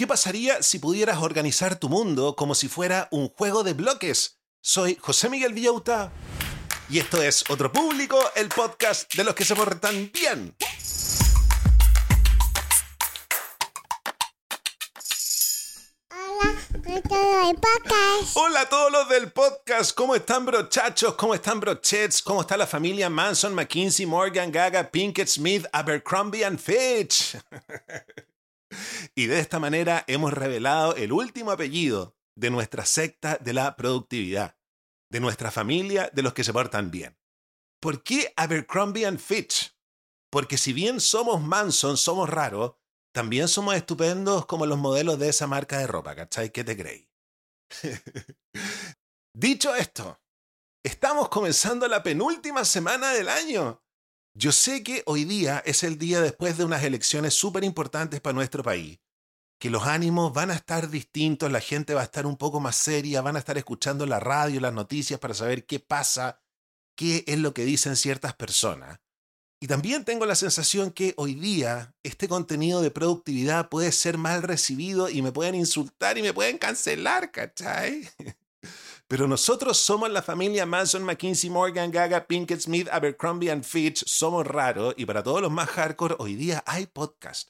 ¿Qué pasaría si pudieras organizar tu mundo como si fuera un juego de bloques? Soy José Miguel Villauta y esto es Otro Público, el podcast de los que se portan bien. Hola a todos los del podcast, ¿cómo están brochachos? ¿Cómo están brochets? ¿Cómo está la familia Manson, McKinsey, Morgan, Gaga, Pinkett Smith, Abercrombie and Fitch? y de esta manera hemos revelado el último apellido de nuestra secta de la productividad, de nuestra familia de los que se portan bien. ¿Por qué Abercrombie and Fitch? Porque si bien somos Manson, somos raros, también somos estupendos como los modelos de esa marca de ropa, ¿cachai? ¿Qué te creéis? Dicho esto, estamos comenzando la penúltima semana del año. Yo sé que hoy día es el día después de unas elecciones súper importantes para nuestro país, que los ánimos van a estar distintos, la gente va a estar un poco más seria, van a estar escuchando la radio, las noticias para saber qué pasa, qué es lo que dicen ciertas personas. Y también tengo la sensación que hoy día este contenido de productividad puede ser mal recibido y me pueden insultar y me pueden cancelar, ¿cachai? Pero nosotros somos la familia Manson, McKinsey, Morgan, Gaga, Pinkett Smith, Abercrombie and Fitch. Somos raros y para todos los más hardcore hoy día hay podcast.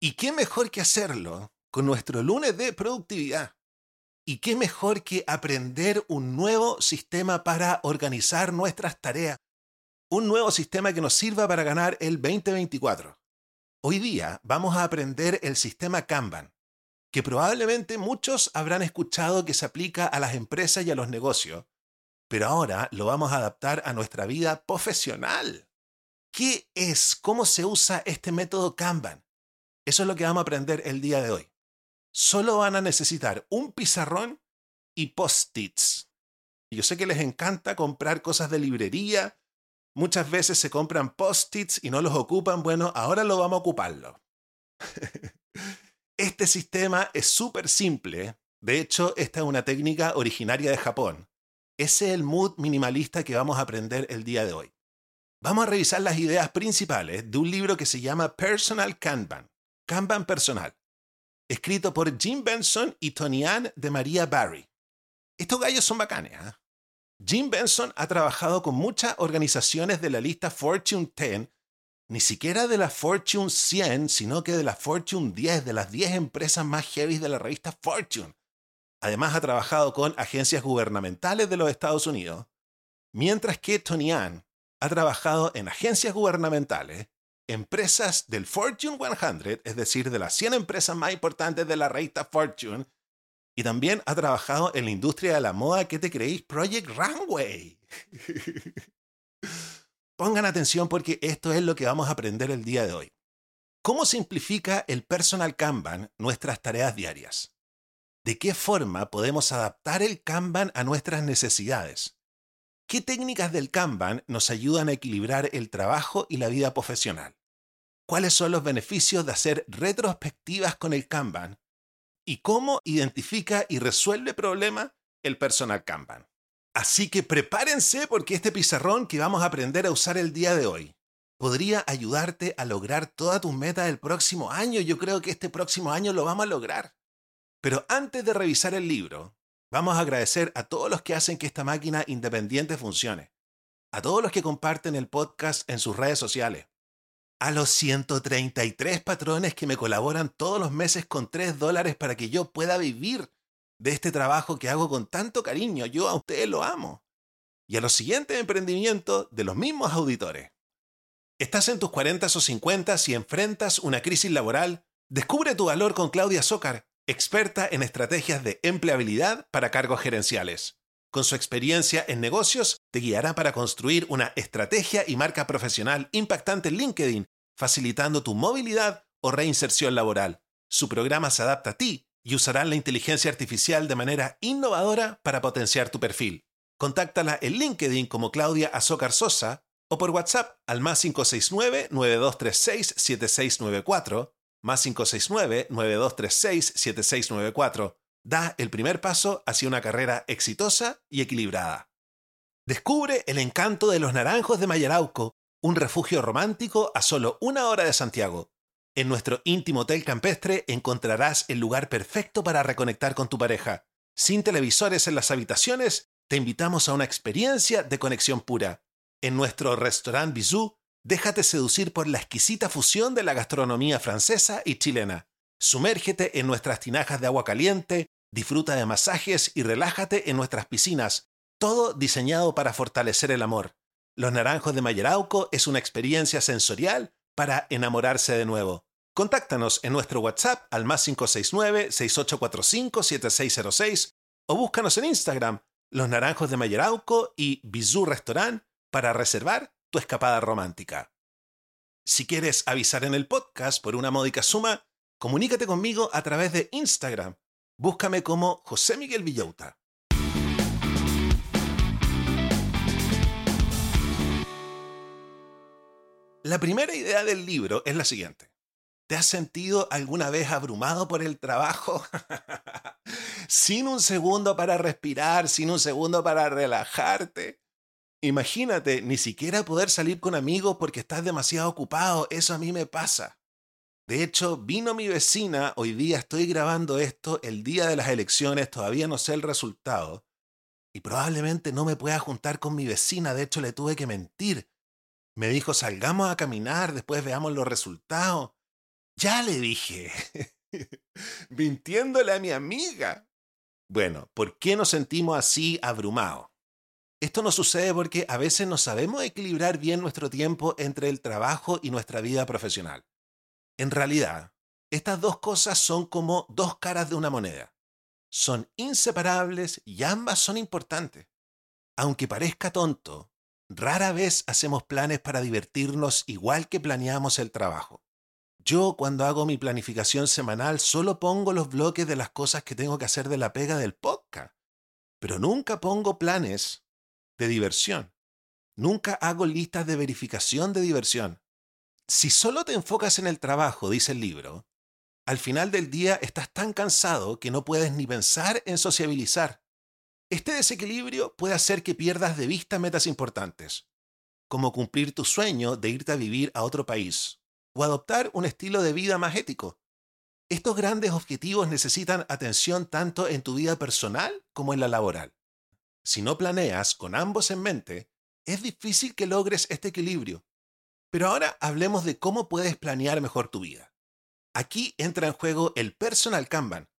¿Y qué mejor que hacerlo con nuestro lunes de productividad? ¿Y qué mejor que aprender un nuevo sistema para organizar nuestras tareas? Un nuevo sistema que nos sirva para ganar el 2024. Hoy día vamos a aprender el sistema Kanban, que probablemente muchos habrán escuchado que se aplica a las empresas y a los negocios, pero ahora lo vamos a adaptar a nuestra vida profesional. ¿Qué es? ¿Cómo se usa este método Kanban? Eso es lo que vamos a aprender el día de hoy. Solo van a necesitar un pizarrón y post-its. Yo sé que les encanta comprar cosas de librería. Muchas veces se compran post-its y no los ocupan. Bueno, ahora lo vamos a ocuparlo. Este sistema es súper simple. De hecho, esta es una técnica originaria de Japón. Ese es el mood minimalista que vamos a aprender el día de hoy. Vamos a revisar las ideas principales de un libro que se llama Personal Kanban, Kanban personal, escrito por Jim Benson y Tony Ann de María Barry. Estos gallos son bacanes. ¿eh? Jim Benson ha trabajado con muchas organizaciones de la lista Fortune 10 ni siquiera de la Fortune 100, sino que de la Fortune 10, de las 10 empresas más heavy de la revista Fortune. Además ha trabajado con agencias gubernamentales de los Estados Unidos, mientras que Tony Ann ha trabajado en agencias gubernamentales, empresas del Fortune 100, es decir, de las 100 empresas más importantes de la revista Fortune, y también ha trabajado en la industria de la moda, ¿qué te creéis? Project Runway. Pongan atención porque esto es lo que vamos a aprender el día de hoy. ¿Cómo simplifica el Personal Kanban nuestras tareas diarias? ¿De qué forma podemos adaptar el Kanban a nuestras necesidades? ¿Qué técnicas del Kanban nos ayudan a equilibrar el trabajo y la vida profesional? ¿Cuáles son los beneficios de hacer retrospectivas con el Kanban? ¿Y cómo identifica y resuelve problemas el Personal Kanban? Así que prepárense porque este pizarrón que vamos a aprender a usar el día de hoy podría ayudarte a lograr todas tus metas del próximo año. Yo creo que este próximo año lo vamos a lograr. Pero antes de revisar el libro, vamos a agradecer a todos los que hacen que esta máquina independiente funcione. A todos los que comparten el podcast en sus redes sociales. A los 133 patrones que me colaboran todos los meses con 3 dólares para que yo pueda vivir de este trabajo que hago con tanto cariño. Yo a ustedes lo amo. Y a los siguientes emprendimientos de los mismos auditores. ¿Estás en tus 40 o 50 y enfrentas una crisis laboral? Descubre tu valor con Claudia Zócar, experta en estrategias de empleabilidad para cargos gerenciales. Con su experiencia en negocios, te guiará para construir una estrategia y marca profesional impactante en LinkedIn, facilitando tu movilidad o reinserción laboral. Su programa se adapta a ti y usarán la inteligencia artificial de manera innovadora para potenciar tu perfil. Contáctala en LinkedIn como Claudia Azócar Sosa o por WhatsApp al más 569-9236-7694, más 569-9236-7694. Da el primer paso hacia una carrera exitosa y equilibrada. Descubre el encanto de los Naranjos de Mayarauco, un refugio romántico a solo una hora de Santiago En nuestro íntimo hotel campestre encontrarás el lugar perfecto para reconectar con tu pareja. Sin televisores en las habitaciones, te invitamos a una experiencia de conexión pura. En nuestro restaurant Bisou, déjate seducir por la exquisita fusión de la gastronomía francesa y chilena. Sumérgete en nuestras tinajas de agua caliente, disfruta de masajes y relájate en nuestras piscinas, todo diseñado para fortalecer el amor. Los Naranjos de Mayerauco es una experiencia sensorial para enamorarse de nuevo. Contáctanos en nuestro WhatsApp al más 569-6845-7606 o búscanos en Instagram, Los Naranjos de Mayerauco y Bizú Restaurant para reservar tu escapada romántica. Si quieres avisar en el podcast por una módica suma, comunícate conmigo a través de Instagram. Búscame como José Miguel Villauta. La primera idea del libro es la siguiente. ¿Te has sentido alguna vez abrumado por el trabajo? sin un segundo para respirar, sin un segundo para relajarte. Imagínate, ni siquiera poder salir con amigos porque estás demasiado ocupado. Eso a mí me pasa. De hecho, vino mi vecina, hoy día estoy grabando esto, el día de las elecciones, todavía no sé el resultado. Y probablemente no me pueda juntar con mi vecina, de hecho le tuve que mentir. Me dijo, salgamos a caminar, después veamos los resultados. Ya le dije, mintiéndole a mi amiga. Bueno, ¿por qué nos sentimos así abrumados? Esto nos sucede porque a veces no sabemos equilibrar bien nuestro tiempo entre el trabajo y nuestra vida profesional. En realidad, estas dos cosas son como dos caras de una moneda. Son inseparables y ambas son importantes. Aunque parezca tonto, rara vez hacemos planes para divertirnos igual que planeamos el trabajo. Yo cuando hago mi planificación semanal solo pongo los bloques de las cosas que tengo que hacer de la pega del podcast, pero nunca pongo planes de diversión. Nunca hago listas de verificación de diversión. Si solo te enfocas en el trabajo, dice el libro, al final del día estás tan cansado que no puedes ni pensar en sociabilizar. Este desequilibrio puede hacer que pierdas de vista metas importantes, como cumplir tu sueño de irte a vivir a otro país o adoptar un estilo de vida más ético. Estos grandes objetivos necesitan atención tanto en tu vida personal como en la laboral. Si no planeas con ambos en mente, es difícil que logres este equilibrio. Pero ahora hablemos de cómo puedes planear mejor tu vida. Aquí entra en juego el Personal Kanban,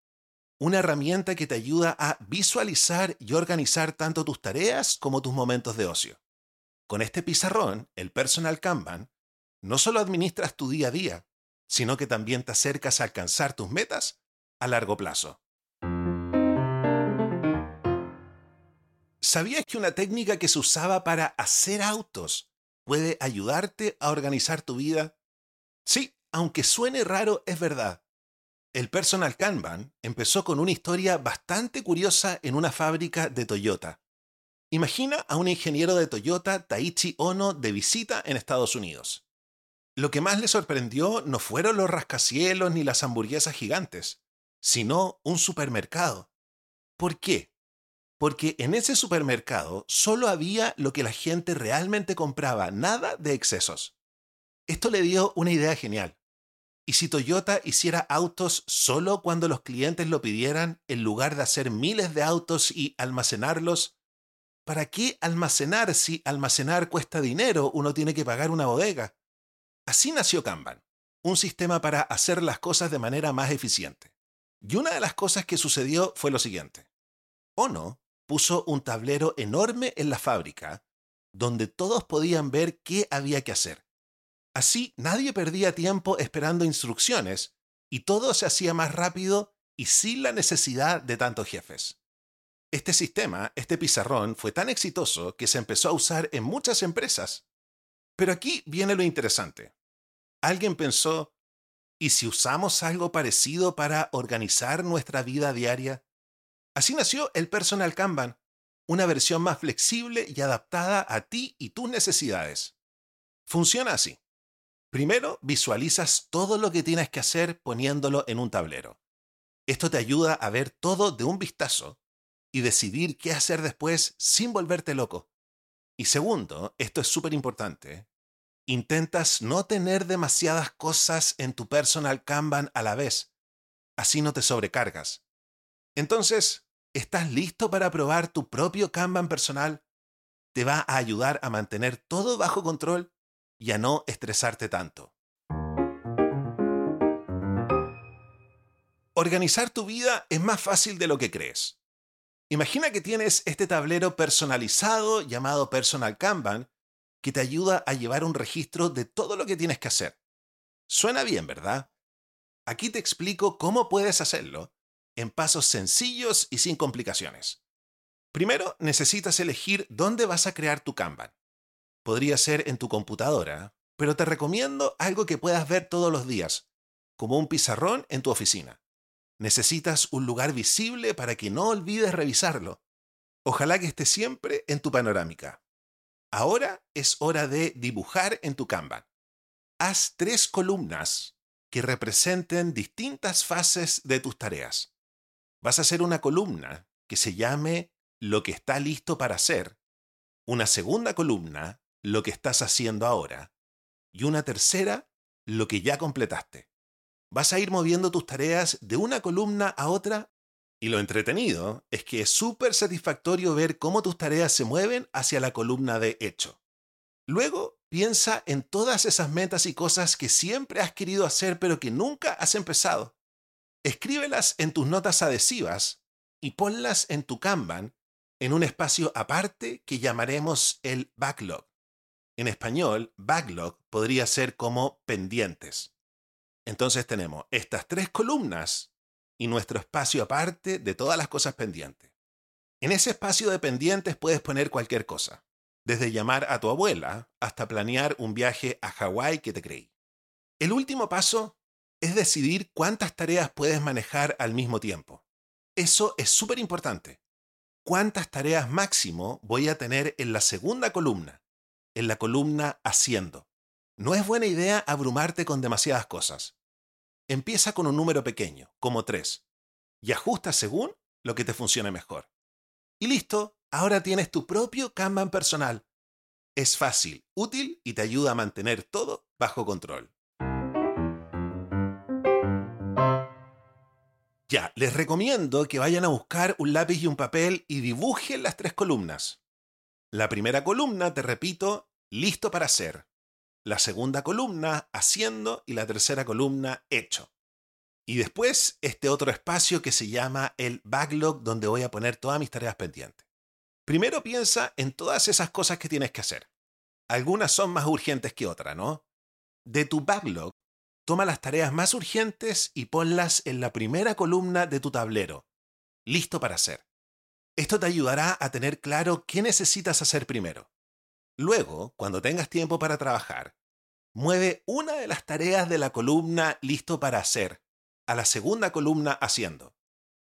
una herramienta que te ayuda a visualizar y organizar tanto tus tareas como tus momentos de ocio. Con este pizarrón, el Personal Kanban, no solo administras tu día a día, sino que también te acercas a alcanzar tus metas a largo plazo. ¿Sabías que una técnica que se usaba para hacer autos puede ayudarte a organizar tu vida? Sí, aunque suene raro, es verdad. El Personal Kanban empezó con una historia bastante curiosa en una fábrica de Toyota. Imagina a un ingeniero de Toyota, Taichi Ono, de visita en Estados Unidos. Lo que más le sorprendió no fueron los rascacielos ni las hamburguesas gigantes, sino un supermercado. ¿Por qué? Porque en ese supermercado solo había lo que la gente realmente compraba, nada de excesos. Esto le dio una idea genial. ¿Y si Toyota hiciera autos solo cuando los clientes lo pidieran, en lugar de hacer miles de autos y almacenarlos? ¿Para qué almacenar si almacenar cuesta dinero? Uno tiene que pagar una bodega. Así nació Kanban, un sistema para hacer las cosas de manera más eficiente. Y una de las cosas que sucedió fue lo siguiente. Ono puso un tablero enorme en la fábrica donde todos podían ver qué había que hacer. Así nadie perdía tiempo esperando instrucciones y todo se hacía más rápido y sin la necesidad de tantos jefes. Este sistema, este pizarrón, fue tan exitoso que se empezó a usar en muchas empresas. Pero aquí viene lo interesante. Alguien pensó, ¿y si usamos algo parecido para organizar nuestra vida diaria? Así nació el Personal Kanban, una versión más flexible y adaptada a ti y tus necesidades. Funciona así. Primero, visualizas todo lo que tienes que hacer poniéndolo en un tablero. Esto te ayuda a ver todo de un vistazo y decidir qué hacer después sin volverte loco. Y segundo, esto es súper importante, intentas no tener demasiadas cosas en tu personal Kanban a la vez. Así no te sobrecargas. Entonces, ¿estás listo para probar tu propio Kanban personal? Te va a ayudar a mantener todo bajo control y a no estresarte tanto. Organizar tu vida es más fácil de lo que crees. Imagina que tienes este tablero personalizado llamado Personal Kanban que te ayuda a llevar un registro de todo lo que tienes que hacer. Suena bien, ¿verdad? Aquí te explico cómo puedes hacerlo en pasos sencillos y sin complicaciones. Primero, necesitas elegir dónde vas a crear tu Kanban. Podría ser en tu computadora, pero te recomiendo algo que puedas ver todos los días, como un pizarrón en tu oficina. Necesitas un lugar visible para que no olvides revisarlo. Ojalá que esté siempre en tu panorámica. Ahora es hora de dibujar en tu Kanban. Haz tres columnas que representen distintas fases de tus tareas. Vas a hacer una columna que se llame lo que está listo para hacer, una segunda columna, lo que estás haciendo ahora, y una tercera, lo que ya completaste. Vas a ir moviendo tus tareas de una columna a otra y lo entretenido es que es súper satisfactorio ver cómo tus tareas se mueven hacia la columna de hecho. Luego, piensa en todas esas metas y cosas que siempre has querido hacer pero que nunca has empezado. Escríbelas en tus notas adhesivas y ponlas en tu Kanban en un espacio aparte que llamaremos el backlog. En español, backlog podría ser como pendientes. Entonces tenemos estas tres columnas y nuestro espacio aparte de todas las cosas pendientes. En ese espacio de pendientes puedes poner cualquier cosa, desde llamar a tu abuela hasta planear un viaje a Hawái que te creí. El último paso es decidir cuántas tareas puedes manejar al mismo tiempo. Eso es súper importante cuántas tareas máximo voy a tener en la segunda columna, en la columna haciendo. No es buena idea abrumarte con demasiadas cosas. Empieza con un número pequeño, como 3, y ajusta según lo que te funcione mejor. Y listo, ahora tienes tu propio Kanban personal. Es fácil, útil y te ayuda a mantener todo bajo control. Ya, les recomiendo que vayan a buscar un lápiz y un papel y dibujen las tres columnas. La primera columna, te repito, listo para hacer. La segunda columna, haciendo. Y la tercera columna, hecho. Y después, este otro espacio que se llama el backlog, donde voy a poner todas mis tareas pendientes. Primero piensa en todas esas cosas que tienes que hacer. Algunas son más urgentes que otras, ¿no? De tu backlog, Toma las tareas más urgentes y ponlas en la primera columna de tu tablero, listo para hacer. Esto te ayudará a tener claro qué necesitas hacer primero. Luego, cuando tengas tiempo para trabajar, mueve una de las tareas de la columna listo para hacer a la segunda columna haciendo.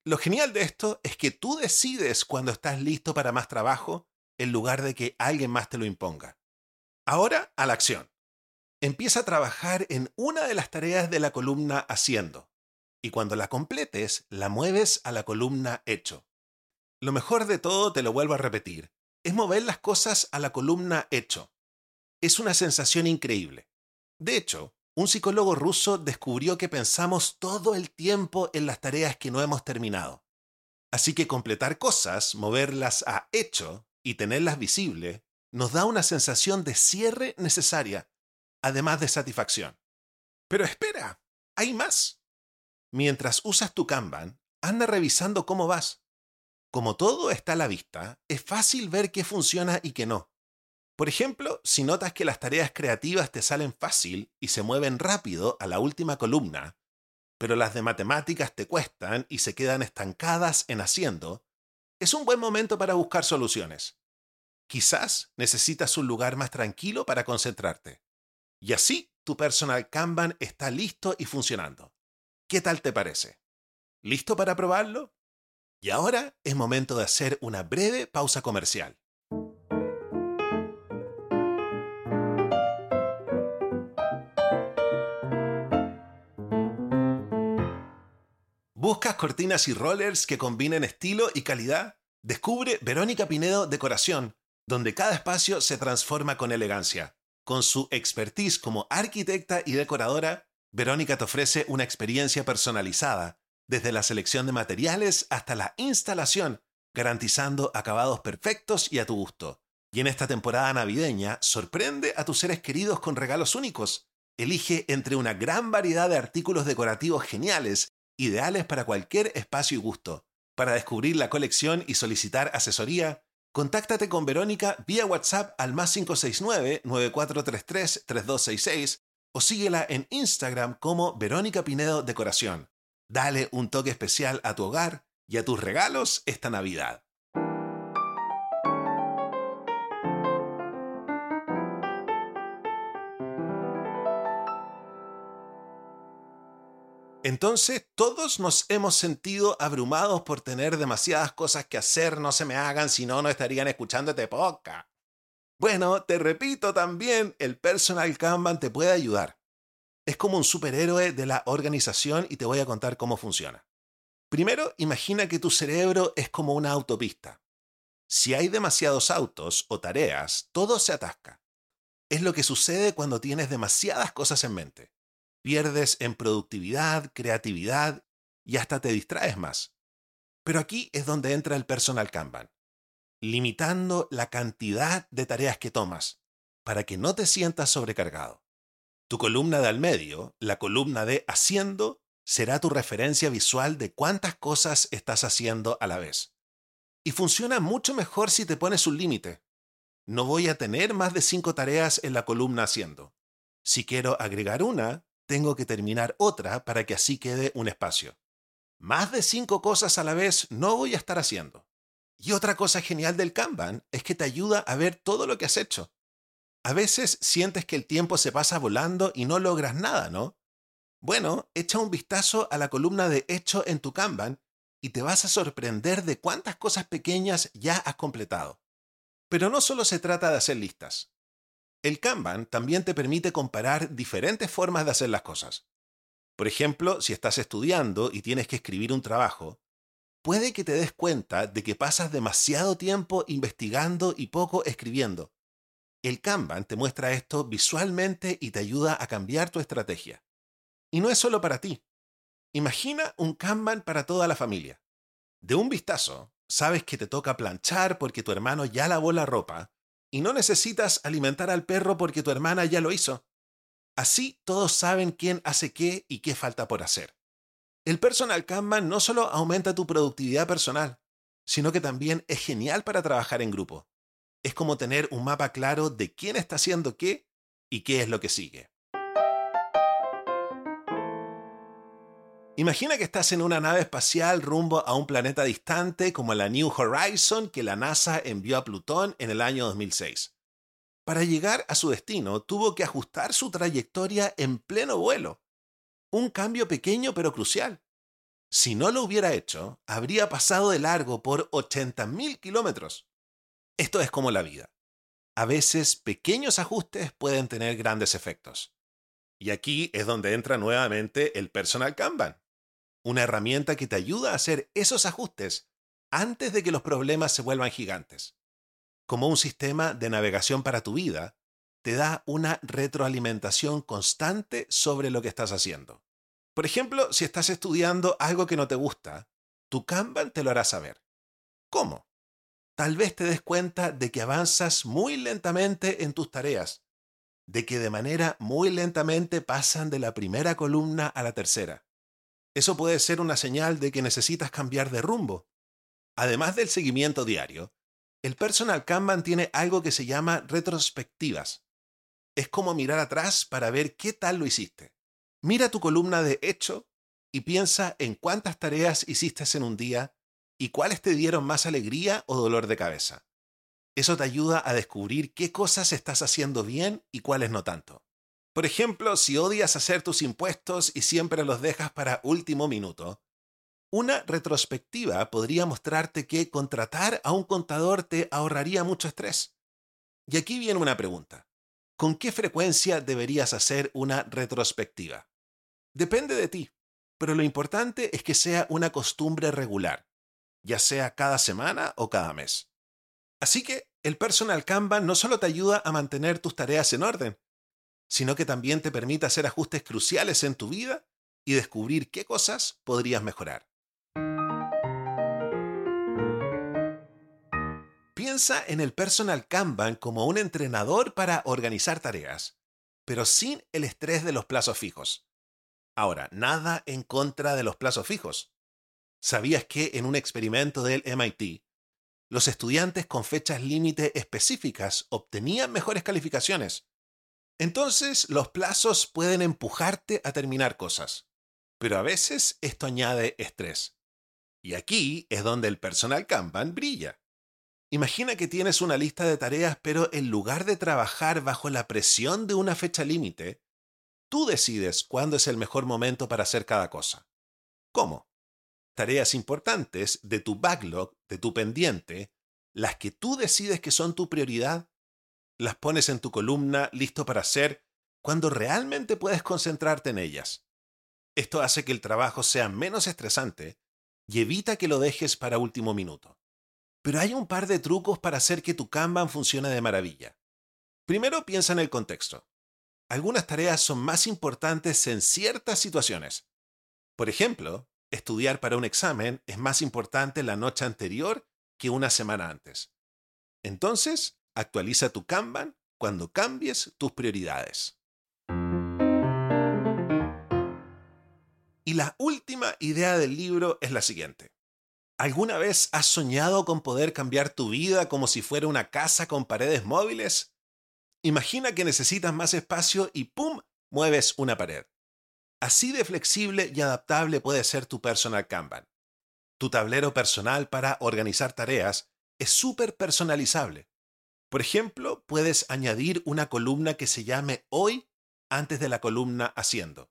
Lo genial de esto es que tú decides cuando estás listo para más trabajo en lugar de que alguien más te lo imponga. Ahora a la acción empieza a trabajar en una de las tareas de la columna haciendo, y cuando la completes, la mueves a la columna hecho. Lo mejor de todo, te lo vuelvo a repetir, es mover las cosas a la columna hecho. Es una sensación increíble. De hecho, un psicólogo ruso descubrió que pensamos todo el tiempo en las tareas que no hemos terminado. Así que completar cosas, moverlas a hecho y tenerlas visible, nos da una sensación de cierre necesaria además de satisfacción. Pero espera, hay más. Mientras usas tu Kanban, anda revisando cómo vas. Como todo está a la vista, es fácil ver qué funciona y qué no. Por ejemplo, si notas que las tareas creativas te salen fácil y se mueven rápido a la última columna, pero las de matemáticas te cuestan y se quedan estancadas en haciendo, es un buen momento para buscar soluciones. Quizás necesitas un lugar más tranquilo para concentrarte. Y así tu personal Kanban está listo y funcionando. ¿Qué tal te parece? ¿Listo para probarlo? Y ahora es momento de hacer una breve pausa comercial. ¿Buscas cortinas y rollers que combinen estilo y calidad? Descubre Verónica Pinedo Decoración, donde cada espacio se transforma con elegancia Con su expertise como arquitecta y decoradora, Verónica te ofrece una experiencia personalizada, desde la selección de materiales hasta la instalación, garantizando acabados perfectos y a tu gusto. Y en esta temporada navideña, sorprende a tus seres queridos con regalos únicos. Elige entre una gran variedad de artículos decorativos geniales, ideales para cualquier espacio y gusto. Para descubrir la colección y solicitar asesoría, Contáctate con Verónica vía WhatsApp al más 569-9433-3266 o síguela en Instagram como Verónica Pinedo Decoración. Dale un toque especial a tu hogar y a tus regalos esta Navidad. Entonces, todos nos hemos sentido abrumados por tener demasiadas cosas que hacer, no se me hagan, si no, no estarían escuchando este podcast. Bueno, te repito también, el personal Kanban te puede ayudar. Es como un superhéroe de la organización y te voy a contar cómo funciona. Primero, imagina que tu cerebro es como una autopista. Si hay demasiados autos o tareas, todo se atasca. Es lo que sucede cuando tienes demasiadas cosas en mente pierdes en productividad, creatividad y hasta te distraes más. Pero aquí es donde entra el personal Kanban, limitando la cantidad de tareas que tomas para que no te sientas sobrecargado. Tu columna de al medio, la columna de haciendo, será tu referencia visual de cuántas cosas estás haciendo a la vez. Y funciona mucho mejor si te pones un límite. No voy a tener más de cinco tareas en la columna haciendo. Si quiero agregar una, tengo que terminar otra para que así quede un espacio. Más de cinco cosas a la vez no voy a estar haciendo. Y otra cosa genial del Kanban es que te ayuda a ver todo lo que has hecho. A veces sientes que el tiempo se pasa volando y no logras nada, ¿no? Bueno, echa un vistazo a la columna de hecho en tu Kanban y te vas a sorprender de cuántas cosas pequeñas ya has completado. Pero no solo se trata de hacer listas. El Kanban también te permite comparar diferentes formas de hacer las cosas. Por ejemplo, si estás estudiando y tienes que escribir un trabajo, puede que te des cuenta de que pasas demasiado tiempo investigando y poco escribiendo. El Kanban te muestra esto visualmente y te ayuda a cambiar tu estrategia. Y no es solo para ti. Imagina un Kanban para toda la familia. De un vistazo, sabes que te toca planchar porque tu hermano ya lavó la ropa y no necesitas alimentar al perro porque tu hermana ya lo hizo. Así todos saben quién hace qué y qué falta por hacer. El personal Kanban no solo aumenta tu productividad personal, sino que también es genial para trabajar en grupo. Es como tener un mapa claro de quién está haciendo qué y qué es lo que sigue. Imagina que estás en una nave espacial rumbo a un planeta distante como la New Horizon que la NASA envió a Plutón en el año 2006. Para llegar a su destino tuvo que ajustar su trayectoria en pleno vuelo. Un cambio pequeño pero crucial. Si no lo hubiera hecho, habría pasado de largo por 80.000 kilómetros. Esto es como la vida. A veces pequeños ajustes pueden tener grandes efectos. Y aquí es donde entra nuevamente el personal Kanban una herramienta que te ayuda a hacer esos ajustes antes de que los problemas se vuelvan gigantes. Como un sistema de navegación para tu vida, te da una retroalimentación constante sobre lo que estás haciendo. Por ejemplo, si estás estudiando algo que no te gusta, tu Kanban te lo hará saber. ¿Cómo? Tal vez te des cuenta de que avanzas muy lentamente en tus tareas, de que de manera muy lentamente pasan de la primera columna a la tercera, eso puede ser una señal de que necesitas cambiar de rumbo. Además del seguimiento diario, el personal Kanban tiene algo que se llama retrospectivas. Es como mirar atrás para ver qué tal lo hiciste. Mira tu columna de hecho y piensa en cuántas tareas hiciste en un día y cuáles te dieron más alegría o dolor de cabeza. Eso te ayuda a descubrir qué cosas estás haciendo bien y cuáles no tanto. Por ejemplo, si odias hacer tus impuestos y siempre los dejas para último minuto, una retrospectiva podría mostrarte que contratar a un contador te ahorraría mucho estrés. Y aquí viene una pregunta. ¿Con qué frecuencia deberías hacer una retrospectiva? Depende de ti, pero lo importante es que sea una costumbre regular, ya sea cada semana o cada mes. Así que el personal Kanban no solo te ayuda a mantener tus tareas en orden, sino que también te permite hacer ajustes cruciales en tu vida y descubrir qué cosas podrías mejorar. Piensa en el personal Kanban como un entrenador para organizar tareas, pero sin el estrés de los plazos fijos. Ahora, nada en contra de los plazos fijos. ¿Sabías que en un experimento del MIT, los estudiantes con fechas límite específicas obtenían mejores calificaciones? Entonces, los plazos pueden empujarte a terminar cosas, pero a veces esto añade estrés. Y aquí es donde el personal Kanban brilla. Imagina que tienes una lista de tareas, pero en lugar de trabajar bajo la presión de una fecha límite, tú decides cuándo es el mejor momento para hacer cada cosa. ¿Cómo? Tareas importantes de tu backlog, de tu pendiente, las que tú decides que son tu prioridad, las pones en tu columna listo para hacer cuando realmente puedes concentrarte en ellas. Esto hace que el trabajo sea menos estresante y evita que lo dejes para último minuto. Pero hay un par de trucos para hacer que tu Kanban funcione de maravilla. Primero piensa en el contexto. Algunas tareas son más importantes en ciertas situaciones. Por ejemplo, estudiar para un examen es más importante la noche anterior que una semana antes. Entonces, actualiza tu Kanban cuando cambies tus prioridades. Y la última idea del libro es la siguiente. ¿Alguna vez has soñado con poder cambiar tu vida como si fuera una casa con paredes móviles? Imagina que necesitas más espacio y ¡pum! mueves una pared. Así de flexible y adaptable puede ser tu personal Kanban. Tu tablero personal para organizar tareas es súper personalizable. Por ejemplo, puedes añadir una columna que se llame Hoy antes de la columna Haciendo.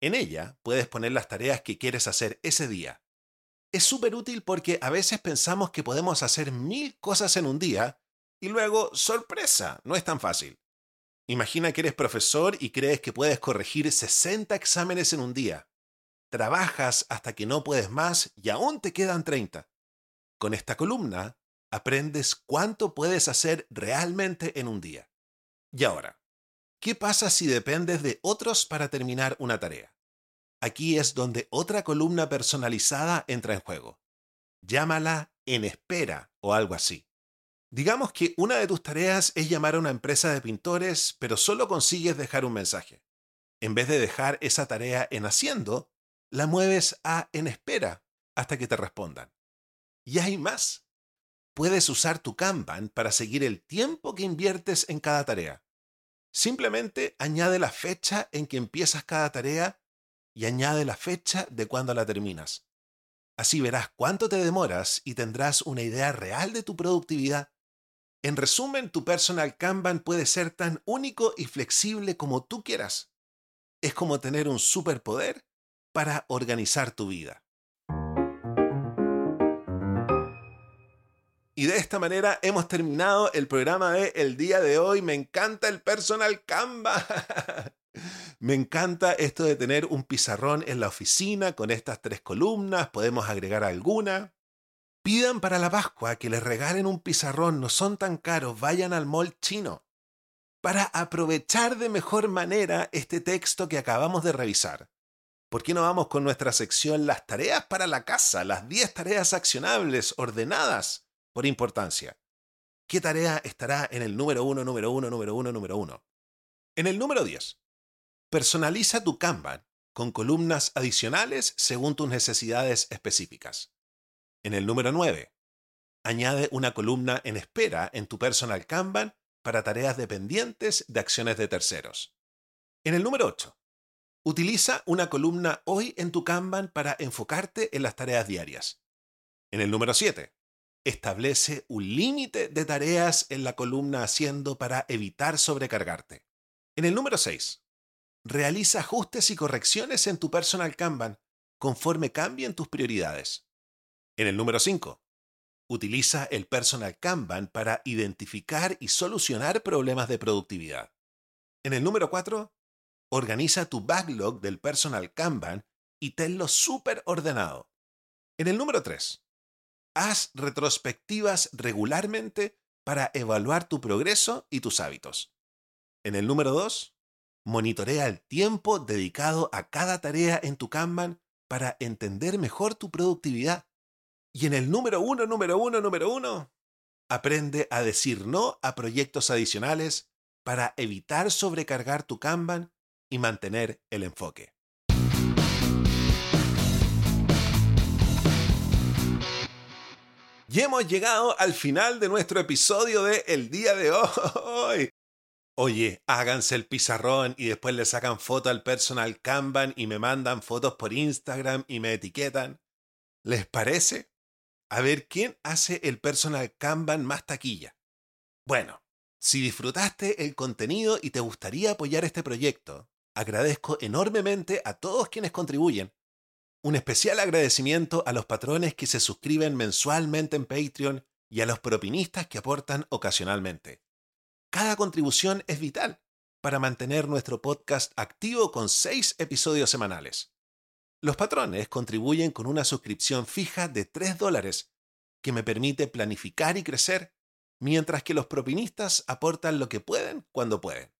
En ella puedes poner las tareas que quieres hacer ese día es súper útil porque a veces pensamos que podemos hacer mil cosas en un día y luego, sorpresa, no es tan fácil. Imagina que eres profesor y crees que puedes corregir 60 exámenes en un día. Trabajas hasta que no puedes más y aún te quedan 30. Con esta columna, aprendes cuánto puedes hacer realmente en un día. Y ahora, ¿qué pasa si dependes de otros para terminar una tarea? Aquí es donde otra columna personalizada entra en juego. Llámala en espera o algo así. Digamos que una de tus tareas es llamar a una empresa de pintores, pero solo consigues dejar un mensaje. En vez de dejar esa tarea en haciendo, la mueves a en espera hasta que te respondan. Y hay más. Puedes usar tu Kanban para seguir el tiempo que inviertes en cada tarea. Simplemente añade la fecha en que empiezas cada tarea y añade la fecha de cuando la terminas. Así verás cuánto te demoras y tendrás una idea real de tu productividad. En resumen, tu personal Kanban puede ser tan único y flexible como tú quieras. Es como tener un superpoder para organizar tu vida. Y de esta manera hemos terminado el programa de el día de hoy. Me encanta el personal Canva. Me encanta esto de tener un pizarrón en la oficina con estas tres columnas, podemos agregar alguna. Pidan para la Pascua que les regalen un pizarrón, no son tan caros, vayan al mall chino. Para aprovechar de mejor manera este texto que acabamos de revisar. ¿Por qué no vamos con nuestra sección Las tareas para la casa, las 10 tareas accionables, ordenadas por importancia? ¿Qué tarea estará en el número 1, número 1, número 1, número 1? En el número 10 Personaliza tu Kanban con columnas adicionales según tus necesidades específicas. En el número 9, añade una columna en espera en tu personal Kanban para tareas dependientes de acciones de terceros. En el número 8, utiliza una columna hoy en tu Kanban para enfocarte en las tareas diarias. En el número 7, establece un límite de tareas en la columna haciendo para evitar sobrecargarte. En el número 6, realiza ajustes y correcciones en tu personal Kanban conforme cambien tus prioridades. En el número 5, utiliza el personal Kanban para identificar y solucionar problemas de productividad. En el número 4, organiza tu backlog del personal Kanban y tenlo súper ordenado. En el número 3, haz retrospectivas regularmente para evaluar tu progreso y tus hábitos. En el número 2, Monitorea el tiempo dedicado a cada tarea en tu Kanban para entender mejor tu productividad. Y en el número uno, número uno, número uno, aprende a decir no a proyectos adicionales para evitar sobrecargar tu Kanban y mantener el enfoque. Y hemos llegado al final de nuestro episodio de El día de hoy. Oye, háganse el pizarrón y después le sacan foto al personal Kanban y me mandan fotos por Instagram y me etiquetan. ¿Les parece? A ver, ¿quién hace el personal Kanban más taquilla? Bueno, si disfrutaste el contenido y te gustaría apoyar este proyecto, agradezco enormemente a todos quienes contribuyen. Un especial agradecimiento a los patrones que se suscriben mensualmente en Patreon y a los propinistas que aportan ocasionalmente. Cada contribución es vital para mantener nuestro podcast activo con seis episodios semanales. Los patrones contribuyen con una suscripción fija de 3 dólares que me permite planificar y crecer, mientras que los propinistas aportan lo que pueden cuando pueden.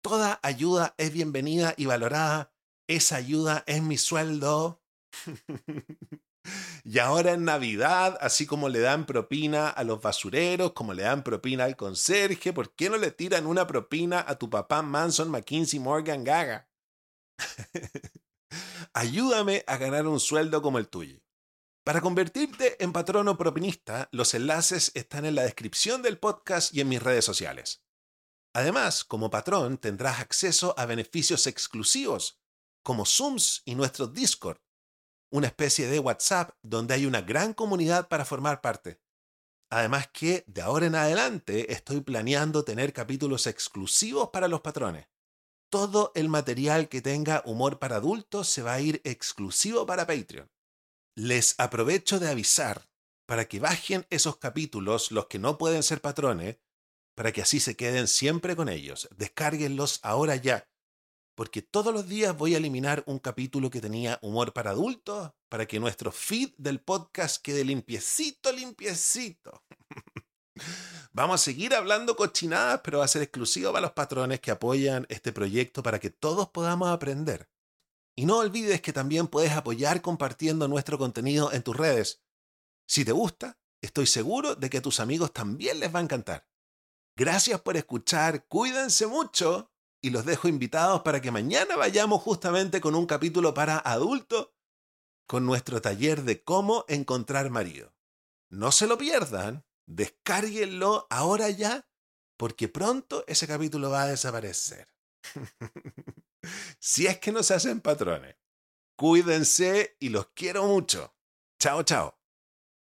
Toda ayuda es bienvenida y valorada. Esa ayuda es mi sueldo. Y ahora en Navidad, así como le dan propina a los basureros, como le dan propina al conserje, ¿por qué no le tiran una propina a tu papá Manson, McKinsey, Morgan, Gaga? Ayúdame a ganar un sueldo como el tuyo. Para convertirte en patrono propinista, los enlaces están en la descripción del podcast y en mis redes sociales. Además, como patrón tendrás acceso a beneficios exclusivos, como Zooms y nuestro Discord, una especie de WhatsApp donde hay una gran comunidad para formar parte. Además que de ahora en adelante estoy planeando tener capítulos exclusivos para los patrones. Todo el material que tenga humor para adultos se va a ir exclusivo para Patreon. Les aprovecho de avisar para que bajen esos capítulos los que no pueden ser patrones, para que así se queden siempre con ellos. Descárguenlos ahora ya porque todos los días voy a eliminar un capítulo que tenía humor para adultos para que nuestro feed del podcast quede limpiecito, limpiecito. Vamos a seguir hablando cochinadas, pero va a ser exclusivo para los patrones que apoyan este proyecto para que todos podamos aprender. Y no olvides que también puedes apoyar compartiendo nuestro contenido en tus redes. Si te gusta, estoy seguro de que a tus amigos también les va a encantar. Gracias por escuchar, cuídense mucho y los dejo invitados para que mañana vayamos justamente con un capítulo para adultos con nuestro taller de cómo encontrar marido. No se lo pierdan, descárguenlo ahora ya, porque pronto ese capítulo va a desaparecer. si es que no se hacen patrones. Cuídense y los quiero mucho. Chao, chao.